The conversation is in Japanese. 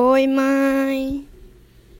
おいまーい。